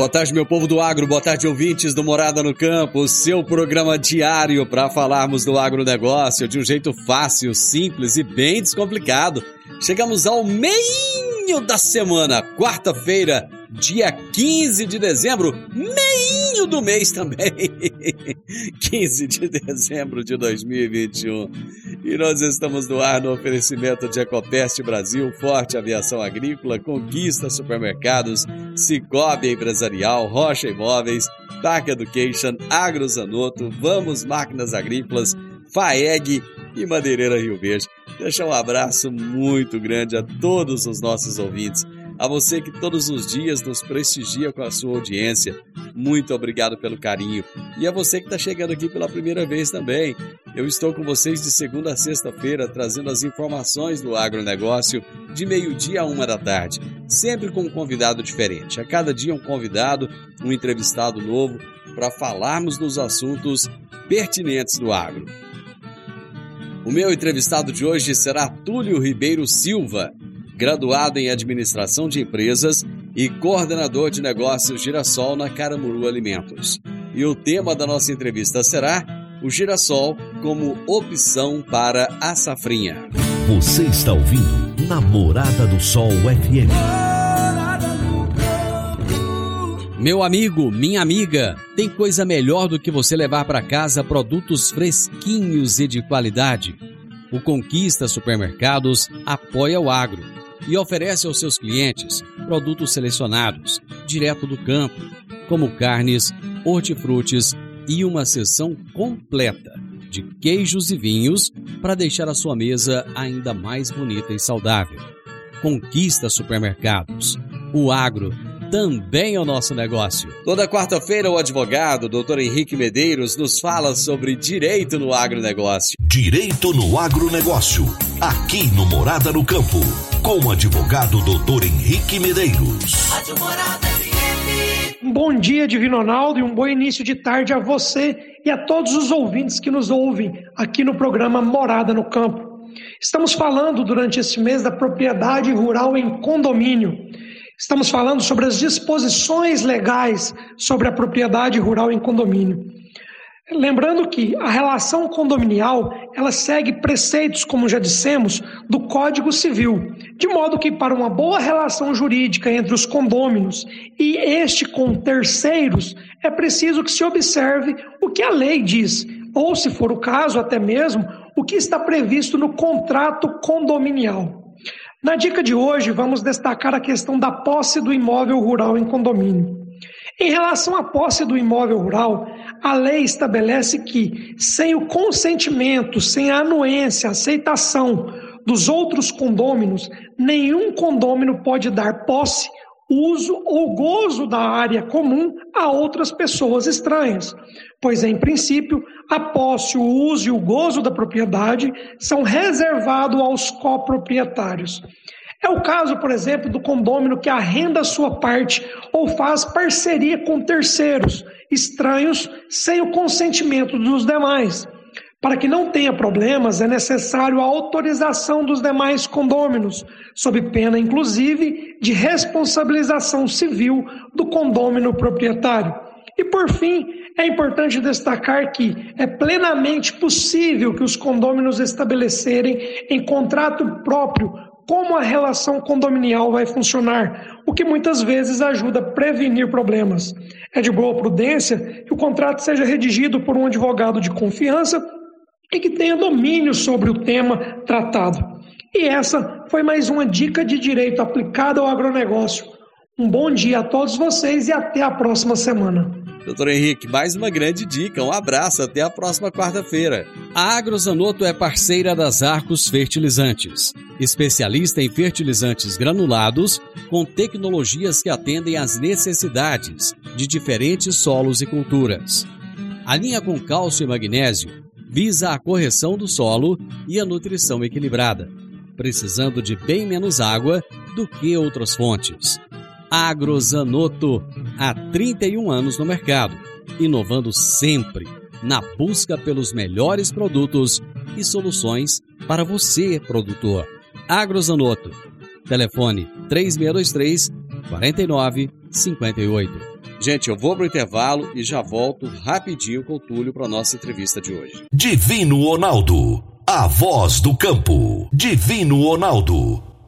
Boa tarde, meu povo do agro, boa tarde, ouvintes do Morada no Campo, seu programa diário para falarmos do agronegócio de um jeito fácil, simples e bem descomplicado. Chegamos ao meio da semana, quarta-feira, dia 15 de dezembro, meio do mês também. 15 de dezembro de 2021. E nós estamos no ar no oferecimento de Ecopest Brasil, Forte Aviação Agrícola, Conquista Supermercados, Cicobi Empresarial, Rocha Imóveis, Park Education, Agrozanoto, Vamos Máquinas Agrícolas, FAEG e Madeireira Rio Verde. Deixa um abraço muito grande a todos os nossos ouvintes a você que todos os dias nos prestigia com a sua audiência, muito obrigado pelo carinho. E a você que está chegando aqui pela primeira vez também. Eu estou com vocês de segunda a sexta-feira trazendo as informações do agronegócio de meio-dia a uma da tarde, sempre com um convidado diferente. A cada dia um convidado, um entrevistado novo, para falarmos dos assuntos pertinentes do agro. O meu entrevistado de hoje será Túlio Ribeiro Silva graduado em Administração de Empresas e coordenador de negócios Girassol na Caramuru Alimentos. E o tema da nossa entrevista será o girassol como opção para a safrinha. Você está ouvindo Namorada do Sol FM. Meu amigo, minha amiga, tem coisa melhor do que você levar para casa produtos fresquinhos e de qualidade. O Conquista Supermercados apoia o agro e oferece aos seus clientes produtos selecionados, direto do campo, como carnes, hortifrutis e uma seção completa de queijos e vinhos para deixar a sua mesa ainda mais bonita e saudável. Conquista Supermercados. O agro também é o nosso negócio. Toda quarta-feira, o advogado, doutor Henrique Medeiros, nos fala sobre direito no agronegócio. Direito no agronegócio. Aqui no Morada no Campo. Com o advogado doutor Henrique Medeiros. Um bom dia, Divino Ronaldo, e um bom início de tarde a você e a todos os ouvintes que nos ouvem aqui no programa Morada no Campo. Estamos falando durante esse mês da propriedade rural em condomínio. Estamos falando sobre as disposições legais sobre a propriedade rural em condomínio. Lembrando que a relação condominial, ela segue preceitos, como já dissemos, do Código Civil, de modo que para uma boa relação jurídica entre os condôminos e este com terceiros, é preciso que se observe o que a lei diz, ou se for o caso, até mesmo o que está previsto no contrato condominial. Na dica de hoje, vamos destacar a questão da posse do imóvel rural em condomínio. Em relação à posse do imóvel rural, a lei estabelece que, sem o consentimento, sem a anuência, aceitação dos outros condôminos, nenhum condômino pode dar posse uso ou gozo da área comum a outras pessoas estranhas, pois, em princípio, a posse, o uso e o gozo da propriedade são reservados aos coproprietários. É o caso, por exemplo, do condômino que arrenda sua parte ou faz parceria com terceiros estranhos sem o consentimento dos demais. Para que não tenha problemas, é necessário a autorização dos demais condôminos, sob pena, inclusive, de responsabilização civil do condômino proprietário. E, por fim, é importante destacar que é plenamente possível que os condôminos estabelecerem em contrato próprio como a relação condominial vai funcionar, o que muitas vezes ajuda a prevenir problemas. É de boa prudência que o contrato seja redigido por um advogado de confiança e que tenha domínio sobre o tema tratado. E essa foi mais uma dica de direito aplicada ao agronegócio. Um bom dia a todos vocês e até a próxima semana. Doutor Henrique, mais uma grande dica. Um abraço, até a próxima quarta-feira. A Agrozanoto é parceira das Arcos Fertilizantes, especialista em fertilizantes granulados com tecnologias que atendem às necessidades de diferentes solos e culturas. A linha com cálcio e magnésio visa a correção do solo e a nutrição equilibrada, precisando de bem menos água do que outras fontes. Agrozanoto, há 31 anos no mercado, inovando sempre na busca pelos melhores produtos e soluções para você, produtor. Agrozanoto, telefone 3623 4958. Gente, eu vou pro intervalo e já volto rapidinho com o Túlio para nossa entrevista de hoje. Divino Ronaldo, a voz do campo. Divino Ronaldo,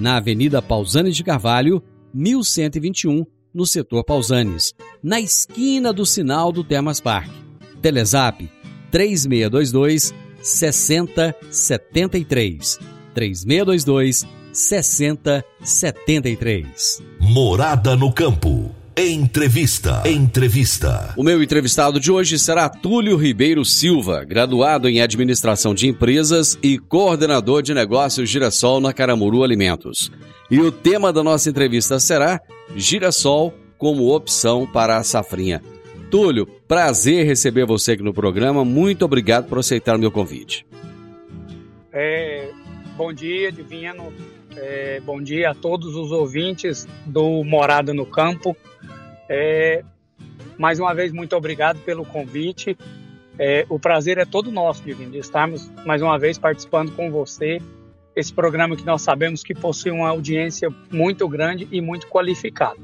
na Avenida Pausanes de Carvalho, 1121, no setor Pausanes, na esquina do sinal do Termas Park. Telezap 3622 6073. 3622 6073. Morada no campo. Entrevista. Entrevista. O meu entrevistado de hoje será Túlio Ribeiro Silva, graduado em Administração de Empresas e coordenador de negócios Girassol na Caramuru Alimentos. E o tema da nossa entrevista será Girassol como opção para a safrinha. Túlio, prazer receber você aqui no programa. Muito obrigado por aceitar o meu convite. É, bom dia, Divino. É, bom dia a todos os ouvintes do Morada no Campo. É, mais uma vez, muito obrigado pelo convite. É, o prazer é todo nosso, Divino, de estarmos mais uma vez participando com você. Esse programa que nós sabemos que possui uma audiência muito grande e muito qualificada.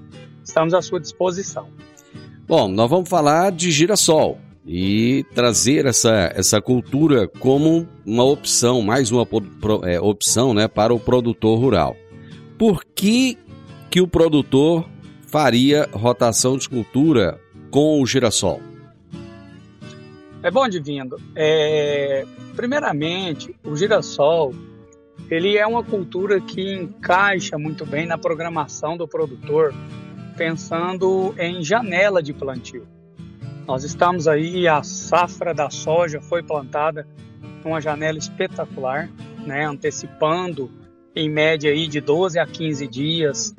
Estamos à sua disposição. Bom, nós vamos falar de girassol e trazer essa, essa cultura como uma opção, mais uma é, opção né, para o produtor rural. Por que, que o produtor faria rotação de cultura com o girassol? É bom, Divino. É, primeiramente, o girassol ele é uma cultura que encaixa muito bem na programação do produtor, pensando em janela de plantio. Nós estamos aí, a safra da soja foi plantada numa janela espetacular, né, antecipando em média aí de 12 a 15 dias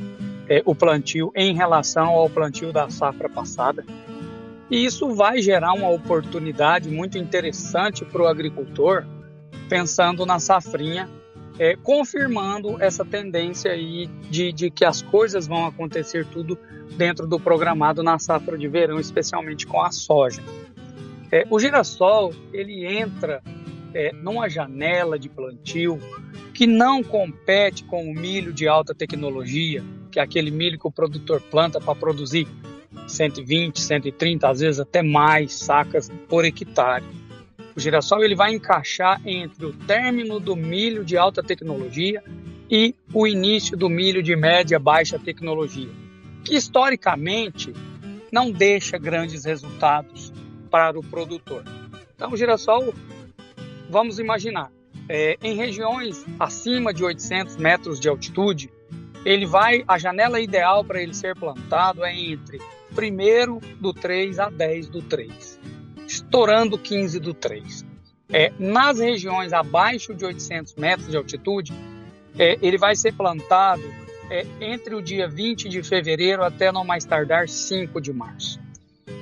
é, o plantio em relação ao plantio da safra passada. E isso vai gerar uma oportunidade muito interessante para o agricultor, pensando na safrinha, é, confirmando essa tendência aí de, de que as coisas vão acontecer tudo dentro do programado na safra de verão, especialmente com a soja. É, o girassol ele entra é, numa janela de plantio que não compete com o milho de alta tecnologia, que é aquele milho que o produtor planta para produzir 120, 130, às vezes até mais sacas por hectare. O girassol ele vai encaixar entre o término do milho de alta tecnologia e o início do milho de média baixa tecnologia, que historicamente não deixa grandes resultados para o produtor. Então, o girassol, vamos imaginar, é, em regiões acima de 800 metros de altitude, ele vai, a janela ideal para ele ser plantado é entre 1 do 3 a 10 do 3, estourando 15 do 3. É, nas regiões abaixo de 800 metros de altitude, é, ele vai ser plantado é, entre o dia 20 de fevereiro até no mais tardar 5 de março.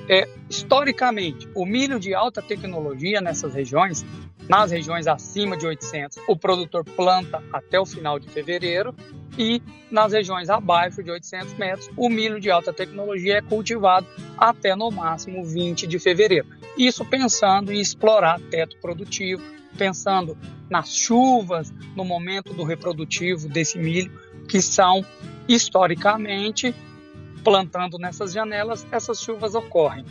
É, historicamente, o milho de alta tecnologia nessas regiões, nas regiões acima de 800, o produtor planta até o final de fevereiro e nas regiões abaixo de 800 metros, o milho de alta tecnologia é cultivado até no máximo 20 de fevereiro. Isso pensando em explorar teto produtivo pensando nas chuvas, no momento do reprodutivo desse milho, que são historicamente plantando nessas janelas, essas chuvas ocorrem.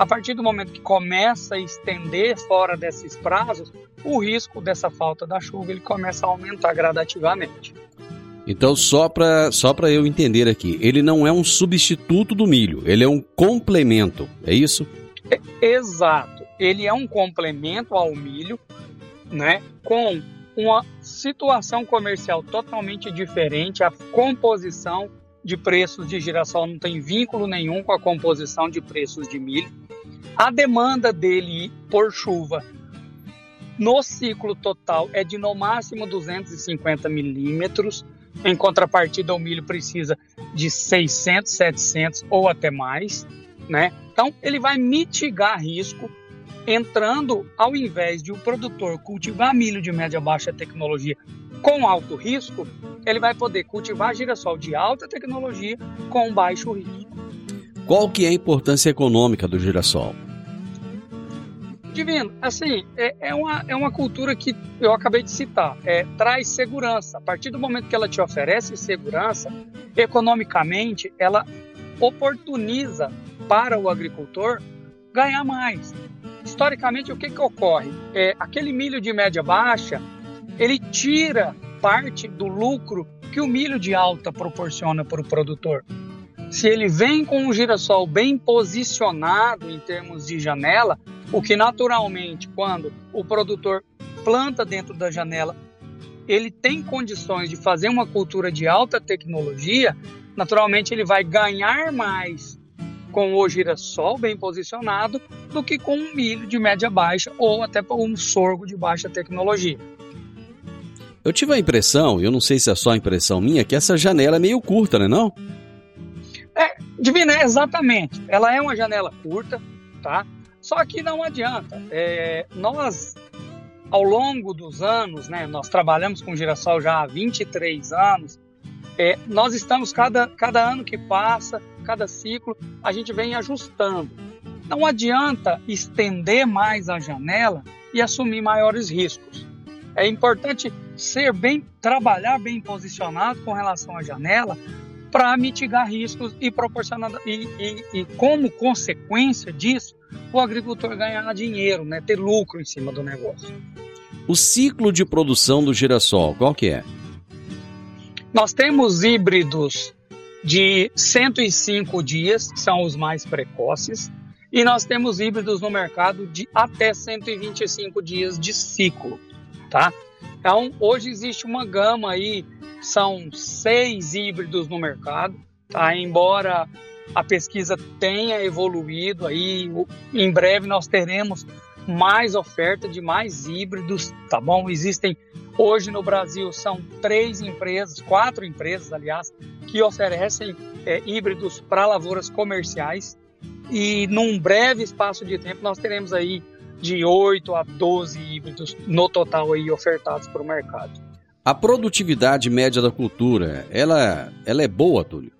A partir do momento que começa a estender fora desses prazos, o risco dessa falta da chuva ele começa a aumentar gradativamente. Então, só para só eu entender aqui, ele não é um substituto do milho, ele é um complemento, é isso? É, exato. Ele é um complemento ao milho, né? Com uma situação comercial totalmente diferente, a composição de preços de girassol não tem vínculo nenhum com a composição de preços de milho. A demanda dele por chuva no ciclo total é de no máximo 250 milímetros. Em contrapartida, o milho precisa de 600, 700 ou até mais, né? Então, ele vai mitigar risco entrando, ao invés de o produtor cultivar milho de média baixa tecnologia com alto risco, ele vai poder cultivar girassol de alta tecnologia com baixo risco. Qual que é a importância econômica do girassol? Divino, assim, é, é, uma, é uma cultura que eu acabei de citar, é, traz segurança. A partir do momento que ela te oferece segurança, economicamente, ela oportuniza para o agricultor ganhar mais. Historicamente, o que, que ocorre? É, aquele milho de média baixa, ele tira parte do lucro que o milho de alta proporciona para o produtor. Se ele vem com um girassol bem posicionado em termos de janela, o que naturalmente, quando o produtor planta dentro da janela, ele tem condições de fazer uma cultura de alta tecnologia, naturalmente ele vai ganhar mais com o girassol bem posicionado do que com um milho de média baixa ou até um sorgo de baixa tecnologia. Eu tive a impressão, eu não sei se é só a impressão minha, que essa janela é meio curta, né não? É, Divina, é exatamente. Ela é uma janela curta, tá? Só que não adianta. É, nós, ao longo dos anos, né, nós trabalhamos com girassol já há 23 anos, é, nós estamos, cada, cada ano que passa, cada ciclo, a gente vem ajustando. Não adianta estender mais a janela e assumir maiores riscos. É importante ser bem, trabalhar bem posicionado com relação à janela para mitigar riscos e proporcionar e, e, e, como consequência disso o agricultor ganhar dinheiro, né, ter lucro em cima do negócio. O ciclo de produção do girassol, qual que é? Nós temos híbridos de 105 dias, que são os mais precoces, e nós temos híbridos no mercado de até 125 dias de ciclo, tá? Então, hoje existe uma gama aí, são seis híbridos no mercado, tá? Embora a pesquisa tenha evoluído aí, em breve nós teremos mais oferta de mais híbridos, tá bom? Existem hoje no Brasil são três empresas, quatro empresas, aliás, que oferecem é, híbridos para lavouras comerciais e num breve espaço de tempo nós teremos aí de 8 a 12 híbridos no total aí ofertados para o mercado. A produtividade média da cultura, ela, ela é boa, Túlio?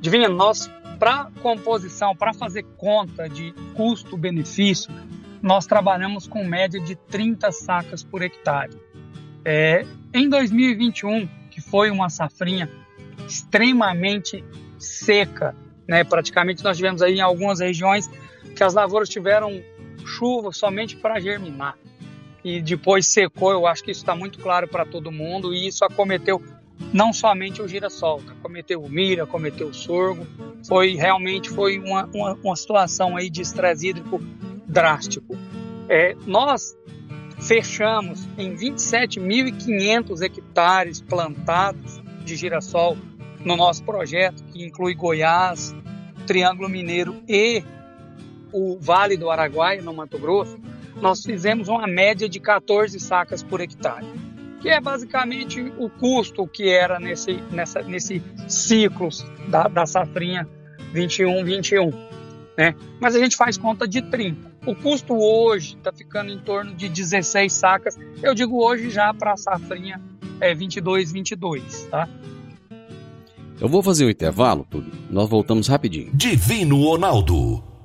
Divina, nós, para composição, para fazer conta de custo-benefício, nós trabalhamos com média de 30 sacas por hectare. É, em 2021, que foi uma safrinha extremamente seca, né? praticamente nós tivemos aí em algumas regiões que as lavouras tiveram chuva somente para germinar e depois secou. Eu acho que isso está muito claro para todo mundo e isso acometeu não somente o girassol, acometeu o milho, acometeu o sorgo. Foi realmente foi uma, uma, uma situação aí de estresse hídrico drástico. É, nós fechamos em 27.500 hectares plantados de girassol no nosso projeto, que inclui Goiás, Triângulo Mineiro e o Vale do Araguaia, no Mato Grosso, nós fizemos uma média de 14 sacas por hectare, que é basicamente o custo que era nesse, nessa, nesse ciclo da, da safrinha 21-21. Né? Mas a gente faz conta de 30. O custo hoje está ficando em torno de 16 sacas. Eu digo hoje já para a safrinha é 22, 22, tá? Eu vou fazer o um intervalo, Túlio. Nós voltamos rapidinho. Divino Ronaldo,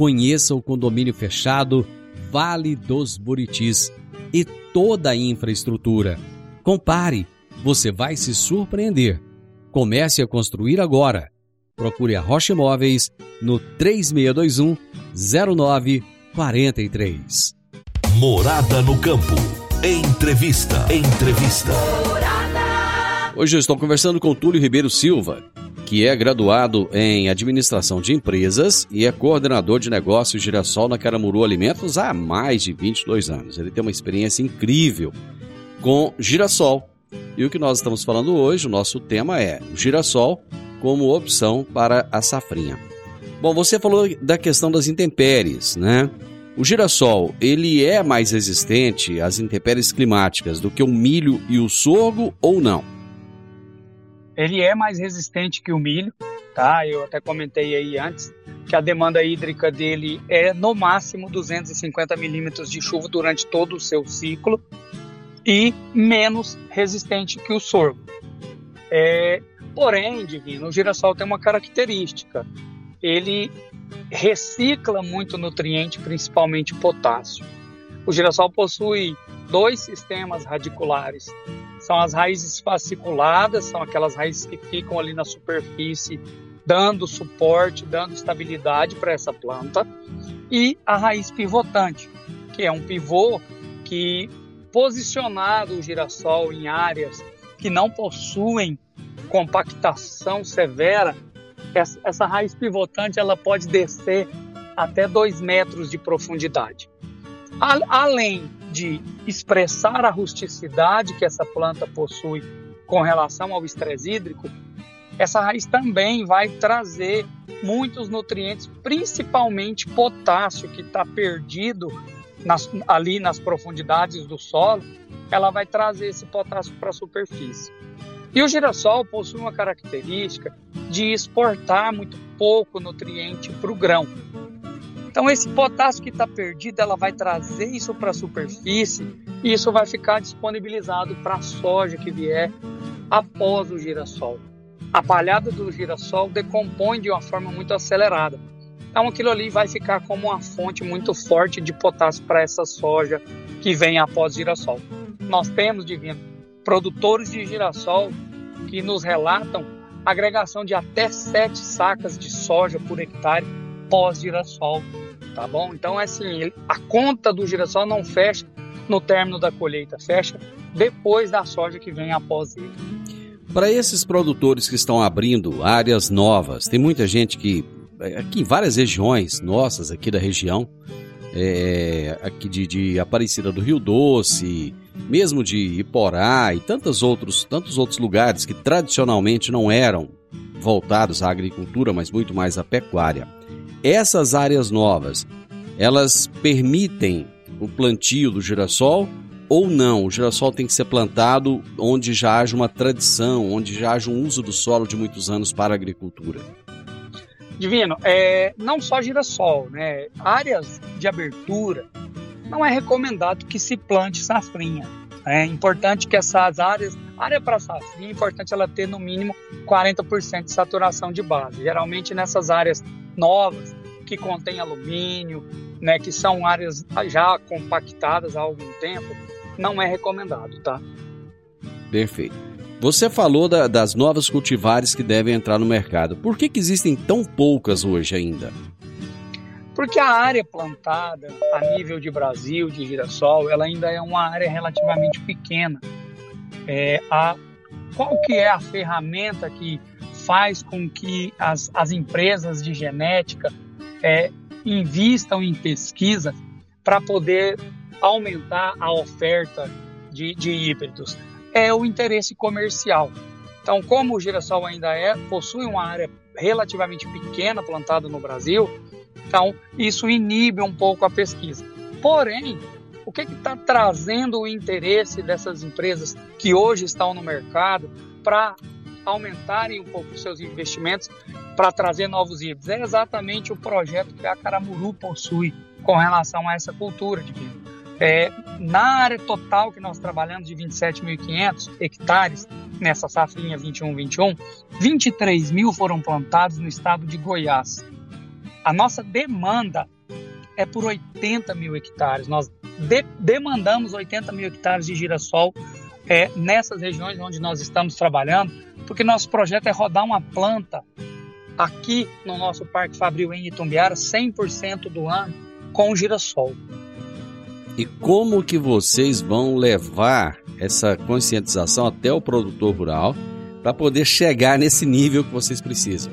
Conheça o condomínio fechado Vale dos Buritis e toda a infraestrutura. Compare, você vai se surpreender. Comece a construir agora. Procure a Rocha Imóveis no 3621 0943. Morada no campo. Entrevista. Entrevista. Hoje eu estou conversando com Túlio Ribeiro Silva, que é graduado em Administração de Empresas e é coordenador de negócios Girassol na Caramuru Alimentos há mais de 22 anos. Ele tem uma experiência incrível com girassol. E o que nós estamos falando hoje, o nosso tema é o girassol como opção para a safrinha. Bom, você falou da questão das intempéries, né? O girassol, ele é mais resistente às intempéries climáticas do que o milho e o sorgo ou não? Ele é mais resistente que o milho, tá? Eu até comentei aí antes que a demanda hídrica dele é no máximo 250 milímetros de chuva durante todo o seu ciclo e menos resistente que o sorgo. É, Porém, Divino, o girassol tem uma característica. Ele recicla muito nutriente, principalmente potássio. O girassol possui dois sistemas radiculares. São as raízes fasciculadas, são aquelas raízes que ficam ali na superfície, dando suporte, dando estabilidade para essa planta, e a raiz pivotante, que é um pivô que posicionado o girassol em áreas que não possuem compactação severa, essa, raiz pivotante ela pode descer até 2 metros de profundidade. Além de expressar a rusticidade que essa planta possui com relação ao estresse hídrico, essa raiz também vai trazer muitos nutrientes, principalmente potássio, que está perdido nas, ali nas profundidades do solo, ela vai trazer esse potássio para a superfície. E o girassol possui uma característica de exportar muito pouco nutriente para o grão. Então esse potássio que está perdido, ela vai trazer isso para a superfície e isso vai ficar disponibilizado para a soja que vier após o girassol. A palhada do girassol decompõe de uma forma muito acelerada. Então aquilo ali vai ficar como uma fonte muito forte de potássio para essa soja que vem após o girassol. Nós temos, Divino, produtores de girassol que nos relatam agregação de até 7 sacas de soja por hectare pós-girassol, tá bom? Então, é assim, a conta do girassol não fecha no término da colheita, fecha depois da soja que vem após ele. Para esses produtores que estão abrindo áreas novas, tem muita gente que, aqui em várias regiões nossas, aqui da região, é, aqui de, de Aparecida do Rio Doce, mesmo de Iporá e tantos outros, tantos outros lugares que tradicionalmente não eram voltados à agricultura, mas muito mais à pecuária. Essas áreas novas, elas permitem o plantio do girassol ou não? O girassol tem que ser plantado onde já haja uma tradição, onde já haja um uso do solo de muitos anos para a agricultura. Divino, é, não só girassol, né? Áreas de abertura, não é recomendado que se plante safrinha. É importante que essas áreas, área para safrinha, é importante ela ter no mínimo 40% de saturação de base. Geralmente nessas áreas novas, que contém alumínio, né, que são áreas já compactadas há algum tempo, não é recomendado, tá? Perfeito. Você falou da, das novas cultivares que devem entrar no mercado. Por que, que existem tão poucas hoje ainda? Porque a área plantada a nível de Brasil, de girassol, ela ainda é uma área relativamente pequena. É, a, qual que é a ferramenta que faz com que as, as empresas de genética é, invistam em pesquisa para poder aumentar a oferta de, de híbridos? É o interesse comercial. Então, como o girassol ainda é, possui uma área relativamente pequena plantada no Brasil, então, isso inibe um pouco a pesquisa. Porém, o que está trazendo o interesse dessas empresas que hoje estão no mercado para aumentarem um pouco os seus investimentos para trazer novos híbridos. É exatamente o projeto que a Caramuru possui com relação a essa cultura de vinho. É, na área total que nós trabalhamos de 27.500 hectares, nessa safrinha 21-21, 23 mil foram plantados no estado de Goiás. A nossa demanda é por 80 mil hectares. Nós de demandamos 80 mil hectares de girassol é, nessas regiões onde nós estamos trabalhando, porque nosso projeto é rodar uma planta aqui no nosso Parque Fabril em Itumbiara 100% do ano com girassol. E como que vocês vão levar essa conscientização até o produtor rural para poder chegar nesse nível que vocês precisam?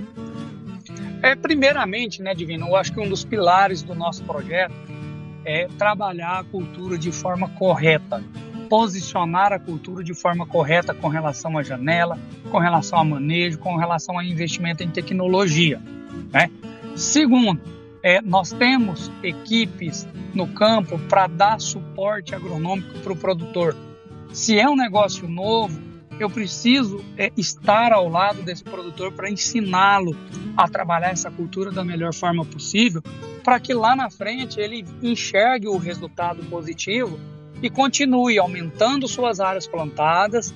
É, primeiramente, né, Divino, eu acho que um dos pilares do nosso projeto é trabalhar a cultura de forma correta, posicionar a cultura de forma correta com relação à janela, com relação a manejo, com relação a investimento em tecnologia. Né? Segundo, é, nós temos equipes no campo para dar suporte agronômico para o produtor. Se é um negócio novo, eu preciso é, estar ao lado desse produtor para ensiná-lo a trabalhar essa cultura da melhor forma possível, para que lá na frente ele enxergue o resultado positivo e continue aumentando suas áreas plantadas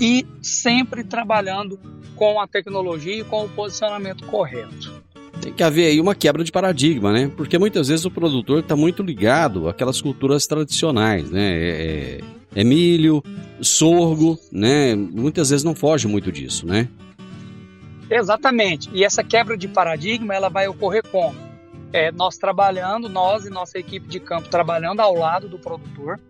e sempre trabalhando com a tecnologia e com o posicionamento correto. Tem que haver aí uma quebra de paradigma, né? Porque muitas vezes o produtor está muito ligado àquelas culturas tradicionais, né? É, é, é milho, sorgo, né? Muitas vezes não foge muito disso, né? Exatamente. E essa quebra de paradigma ela vai ocorrer como? É, nós trabalhando, nós e nossa equipe de campo trabalhando ao lado do produtor,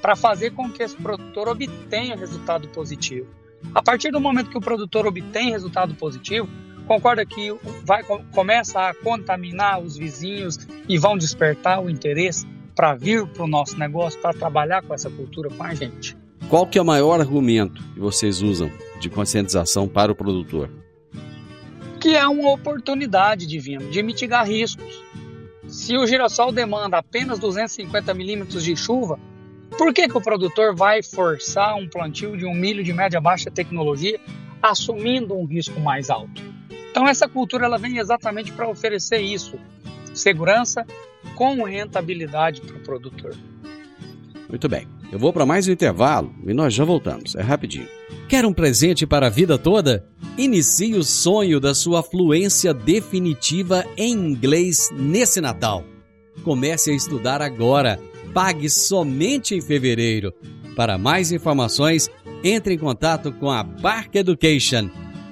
para fazer com que esse produtor obtenha resultado positivo. A partir do momento que o produtor obtém resultado positivo, concorda que vai começa a contaminar os vizinhos e vão despertar o interesse para vir para o nosso negócio, para trabalhar com essa cultura com a gente. Qual que é o maior argumento que vocês usam de conscientização para o produtor? Que é uma oportunidade divina de mitigar riscos. Se o girassol demanda apenas 250 milímetros de chuva, por que, que o produtor vai forçar um plantio de um milho de média baixa tecnologia, assumindo um risco mais alto? Então essa cultura ela vem exatamente para oferecer isso, segurança com rentabilidade para o produtor. Muito bem. Eu vou para mais um intervalo e nós já voltamos. É rapidinho. Quer um presente para a vida toda? Inicie o sonho da sua fluência definitiva em inglês nesse Natal. Comece a estudar agora pague somente em fevereiro. Para mais informações, entre em contato com a Bark Education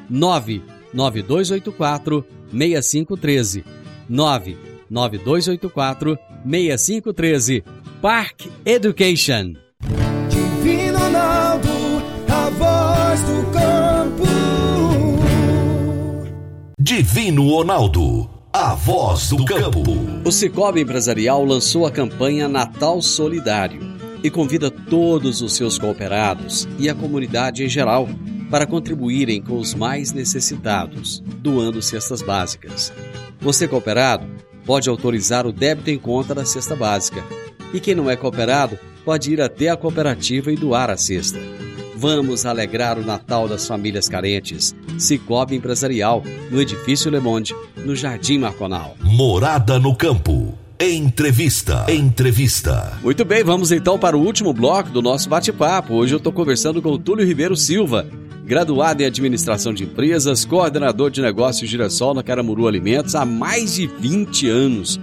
99284 6513 99284 6513 Park Education voz do campo Divino Ronaldo a voz do campo. O Cicobi Empresarial lançou a campanha Natal Solidário e convida todos os seus cooperados e a comunidade em geral para contribuírem com os mais necessitados, doando cestas básicas. Você cooperado pode autorizar o débito em conta da cesta básica. E quem não é cooperado pode ir até a cooperativa e doar a cesta. Vamos alegrar o Natal das famílias carentes. Cicobi Empresarial, no Edifício Le Monde, no Jardim Marconal. Morada no Campo. Entrevista. Entrevista. Muito bem, vamos então para o último bloco do nosso bate-papo. Hoje eu estou conversando com o Túlio Ribeiro Silva, graduado em Administração de Empresas, coordenador de negócios Girassol na Caramuru Alimentos há mais de 20 anos.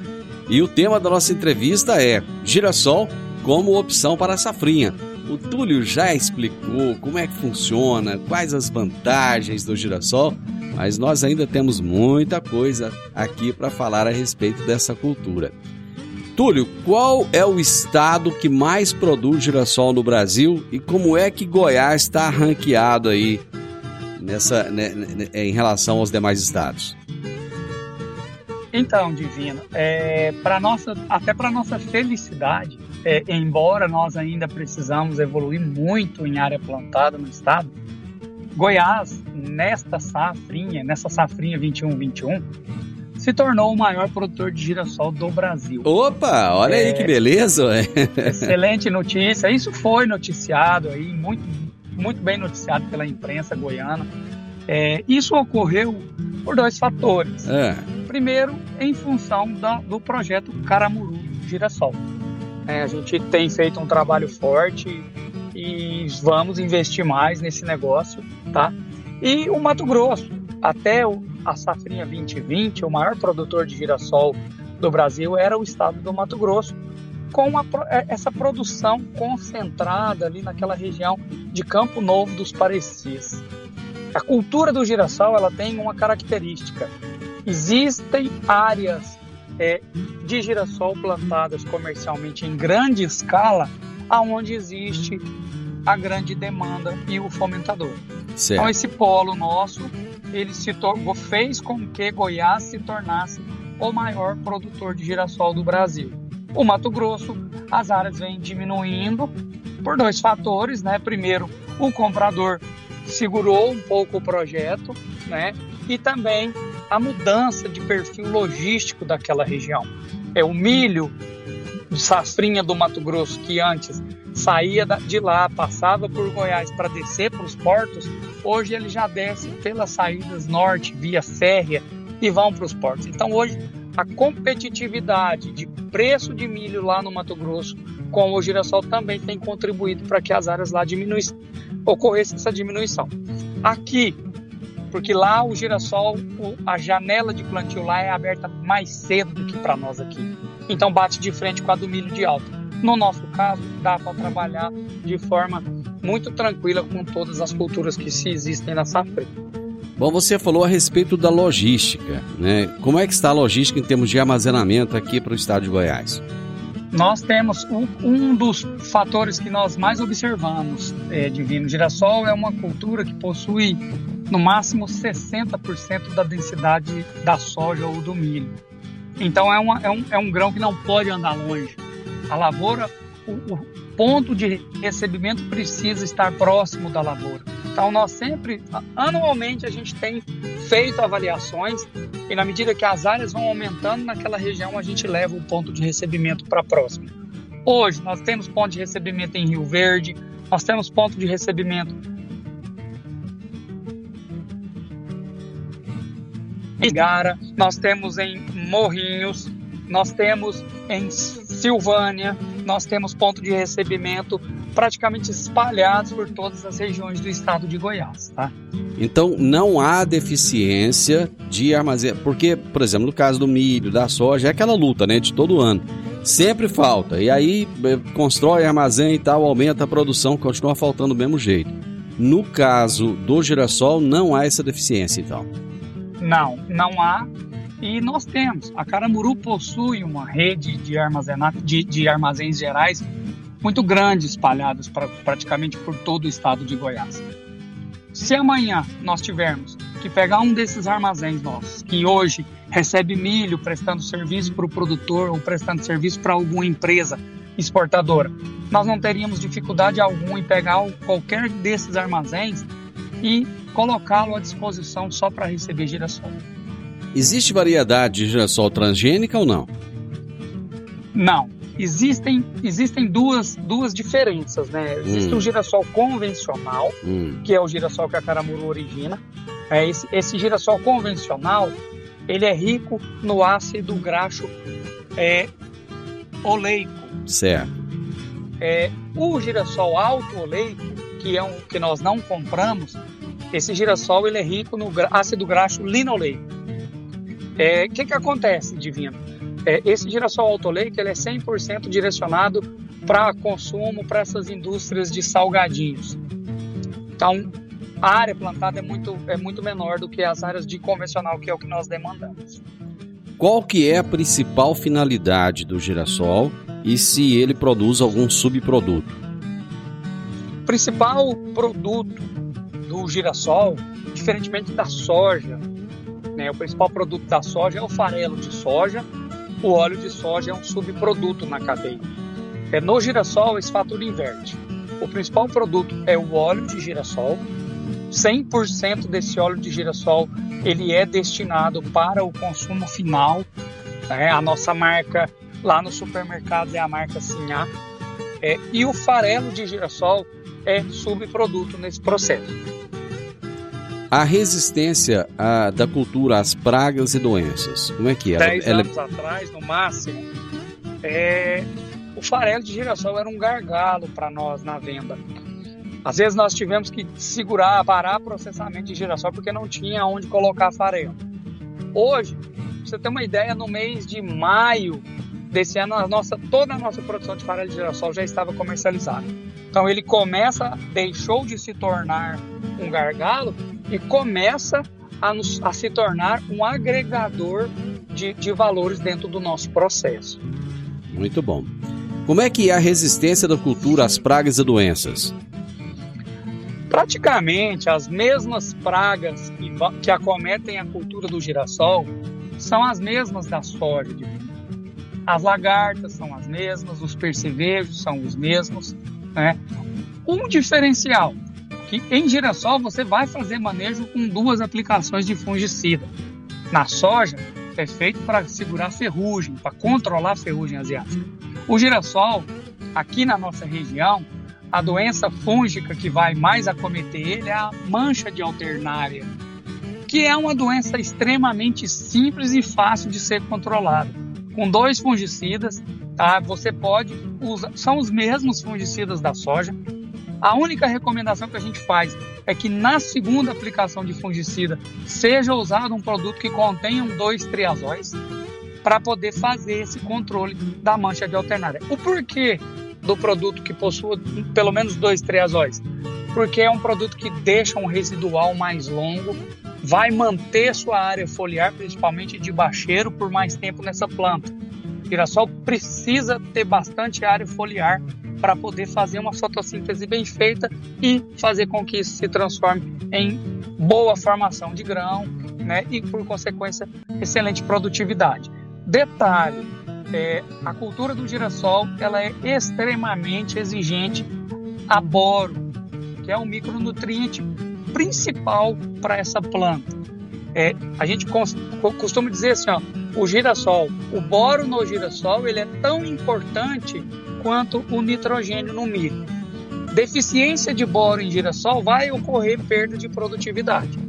E o tema da nossa entrevista é Girassol como opção para a safrinha. O Túlio já explicou como é que funciona, quais as vantagens do girassol, mas nós ainda temos muita coisa aqui para falar a respeito dessa cultura. Túlio, qual é o estado que mais produz girassol no Brasil e como é que Goiás está ranqueado aí nessa, né, né, em relação aos demais estados? Então, Divino, é, nossa, até para nossa felicidade, é, embora nós ainda precisamos evoluir muito em área plantada no estado, Goiás, nesta safrinha, nessa safrinha 21-21, se tornou o maior produtor de girassol do Brasil. Opa, olha é, aí que beleza! Excelente notícia. Isso foi noticiado aí, muito, muito bem noticiado pela imprensa goiana. É, isso ocorreu por dois fatores. É. Primeiro, em função da, do projeto Caramuru Girassol. É, a gente tem feito um trabalho forte e vamos investir mais nesse negócio, tá? E o Mato Grosso, até a safrinha 2020, o maior produtor de girassol do Brasil era o estado do Mato Grosso, com a, é, essa produção concentrada ali naquela região de Campo Novo dos Parecis. A cultura do girassol ela tem uma característica. Existem áreas é, de girassol plantadas comercialmente em grande escala, aonde existe a grande demanda e o fomentador. Certo. Então esse polo nosso, ele se fez com que Goiás se tornasse o maior produtor de girassol do Brasil. O Mato Grosso, as áreas vêm diminuindo por dois fatores, né? Primeiro, o comprador segurou um pouco o projeto, né? E também a mudança de perfil logístico daquela região. É o milho de safrinha do Mato Grosso que antes saía de lá, passava por Goiás para descer para os portos, hoje ele já desce pelas saídas norte, via férrea e vão para os portos. Então hoje a competitividade de preço de milho lá no Mato Grosso com o girassol também tem contribuído para que as áreas lá diminuíssem, ocorresse essa diminuição. Aqui, porque lá o girassol, a janela de plantio lá é aberta mais cedo do que para nós aqui. Então bate de frente com a do milho de alta. No nosso caso, dá para trabalhar de forma muito tranquila com todas as culturas que se existem na safra. Bom, você falou a respeito da logística, né? Como é que está a logística em termos de armazenamento aqui para o estado de Goiás? Nós temos um, um dos fatores que nós mais observamos é, de vinho girassol é uma cultura que possui no máximo 60% da densidade da soja ou do milho. Então é, uma, é, um, é um grão que não pode andar longe. A lavoura, o, o ponto de recebimento precisa estar próximo da lavoura. Então nós sempre, anualmente a gente tem feito avaliações e na medida que as áreas vão aumentando naquela região, a gente leva o ponto de recebimento para próximo. Hoje nós temos ponto de recebimento em Rio Verde, nós temos ponto de recebimento em Gara, nós temos em Morrinhos, nós temos em Silvânia, nós temos ponto de recebimento praticamente espalhados por todas as regiões do estado de Goiás, tá? Então não há deficiência de armazenamento, porque, por exemplo, no caso do milho, da soja, é aquela luta, né, de todo ano. Sempre falta. E aí eh, constrói armazém e tal, aumenta a produção, continua faltando do mesmo jeito. No caso do girassol, não há essa deficiência, então. Não, não há. E nós temos. A Caramuru possui uma rede de, armazenato, de, de armazéns gerais muito grande, espalhados pra, praticamente por todo o estado de Goiás. Se amanhã nós tivermos que pegar um desses armazéns nossos, que hoje recebe milho prestando serviço para o produtor ou prestando serviço para alguma empresa exportadora, nós não teríamos dificuldade alguma em pegar qualquer desses armazéns e colocá-lo à disposição só para receber girassol. Existe variedade de girassol transgênica ou não? Não. Existem, existem duas, duas diferenças, né? Existe hum. o girassol convencional, hum. que é o girassol que a Caramuru origina. É, esse, esse girassol convencional, ele é rico no ácido graxo é, oleico. Certo. É, o girassol alto oleico, que é um que nós não compramos, esse girassol ele é rico no ácido graxo linoleico. O é, que, que acontece, Divino? É, esse girassol autoleico ele é 100% direcionado para consumo para essas indústrias de salgadinhos. Então, a área plantada é muito, é muito menor do que as áreas de convencional, que é o que nós demandamos. Qual que é a principal finalidade do girassol e se ele produz algum subproduto? O principal produto do girassol, diferentemente da soja, né, o principal produto da soja é o farelo de soja, o óleo de soja é um subproduto na cadeia. É, no girassol, esse fator inverte. O principal produto é o óleo de girassol. 100% desse óleo de girassol ele é destinado para o consumo final. Né? A nossa marca lá no supermercado é a marca Sinhá. É, e o farelo de girassol é subproduto nesse processo. A resistência da cultura às pragas e doenças, como é que é? Dez ela, anos ela... atrás, no máximo, é, o farelo de girassol era um gargalo para nós na venda. Às vezes nós tivemos que segurar, parar processamento de girassol porque não tinha onde colocar farelo. Hoje, pra você ter uma ideia, no mês de maio desse ano, a nossa, toda a nossa produção de farelo de girassol já estava comercializada. Então ele começa, deixou de se tornar um gargalo e começa a, nos, a se tornar um agregador de, de valores dentro do nosso processo. Muito bom. Como é que é a resistência da cultura às pragas e doenças? Praticamente as mesmas pragas que, que acometem a cultura do girassol são as mesmas da soja. As lagartas são as mesmas, os percevejos são os mesmos, né? Um diferencial, que em girassol você vai fazer manejo com duas aplicações de fungicida. Na soja, é feito para segurar ferrugem, para controlar a ferrugem asiática. O girassol, aqui na nossa região, a doença fúngica que vai mais acometer ele é a mancha de alternária, que é uma doença extremamente simples e fácil de ser controlada. Com dois fungicidas, tá? Você pode usar, são os mesmos fungicidas da soja. A única recomendação que a gente faz é que na segunda aplicação de fungicida seja usado um produto que contenha dois triazóis para poder fazer esse controle da mancha de alternária. O porquê do produto que possua pelo menos dois triazóis? Porque é um produto que deixa um residual mais longo, vai manter sua área foliar, principalmente de bacheiro, por mais tempo nessa planta. Girassol precisa ter bastante área foliar para poder fazer uma fotossíntese bem feita e fazer com que isso se transforme em boa formação de grão né, e, por consequência, excelente produtividade. Detalhe, é, a cultura do girassol ela é extremamente exigente a boro, que é o micronutriente principal para essa planta. É, a gente costuma dizer assim, ó, o girassol, o boro no girassol, ele é tão importante quanto o nitrogênio no milho. Deficiência de boro em girassol vai ocorrer perda de produtividade,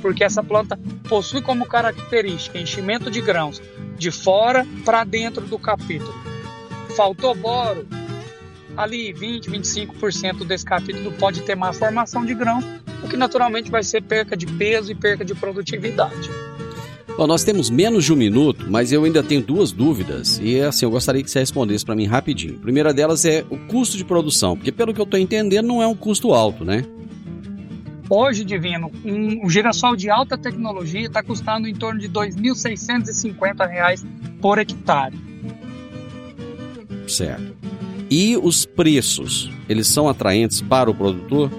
porque essa planta possui como característica enchimento de grãos de fora para dentro do capítulo. Faltou boro, ali 20, 25% desse capítulo pode ter má formação de grão, o que naturalmente vai ser perca de peso e perca de produtividade. Bom, nós temos menos de um minuto, mas eu ainda tenho duas dúvidas e assim eu gostaria que você respondesse para mim rapidinho. A primeira delas é o custo de produção, porque pelo que eu estou entendendo não é um custo alto, né? Hoje, Divino, um, um girassol de alta tecnologia está custando em torno de R$ 2.650 por hectare. Certo. E os preços, eles são atraentes para o produtor?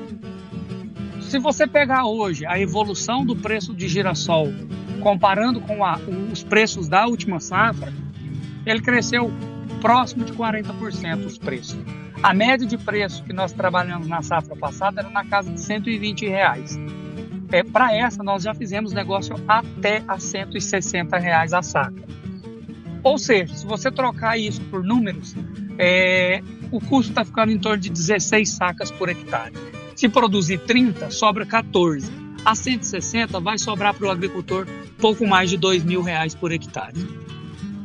Se você pegar hoje a evolução do preço de girassol, comparando com a, os preços da última safra, ele cresceu próximo de 40% os preços. A média de preço que nós trabalhamos na safra passada era na casa de 120 reais. É, Para essa, nós já fizemos negócio até a 160 reais a saca. Ou seja, se você trocar isso por números, é, o custo está ficando em torno de 16 sacas por hectare. Se produzir 30, sobra 14. A 160 vai sobrar para o agricultor pouco mais de 2 mil reais por hectare.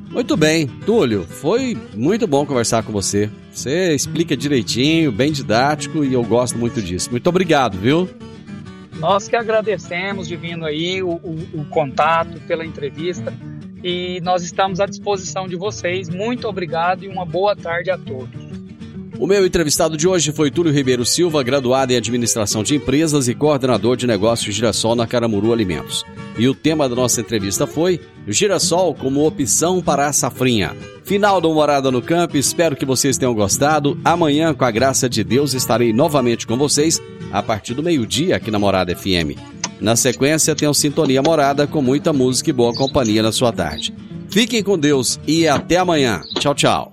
Muito bem, Túlio, foi muito bom conversar com você. Você explica direitinho, bem didático e eu gosto muito disso. Muito obrigado, viu? Nós que agradecemos, Divino, aí o, o, o contato pela entrevista e nós estamos à disposição de vocês. Muito obrigado e uma boa tarde a todos. O meu entrevistado de hoje foi Túlio Ribeiro Silva, graduado em Administração de Empresas e coordenador de negócios Girassol na Caramuru Alimentos. E o tema da nossa entrevista foi Girassol como opção para a safrinha. Final do Morada no Campo, espero que vocês tenham gostado. Amanhã, com a graça de Deus, estarei novamente com vocês a partir do meio-dia aqui na Morada FM. Na sequência, o Sintonia Morada com muita música e boa companhia na sua tarde. Fiquem com Deus e até amanhã. Tchau, tchau.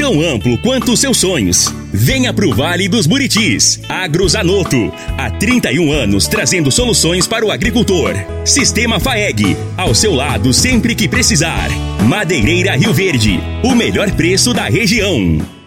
tão amplo quanto os seus sonhos. Venha pro Vale dos Buritis. Agrozanoto. Há 31 anos trazendo soluções para o agricultor. Sistema FAEG. Ao seu lado sempre que precisar. Madeireira Rio Verde. O melhor preço da região.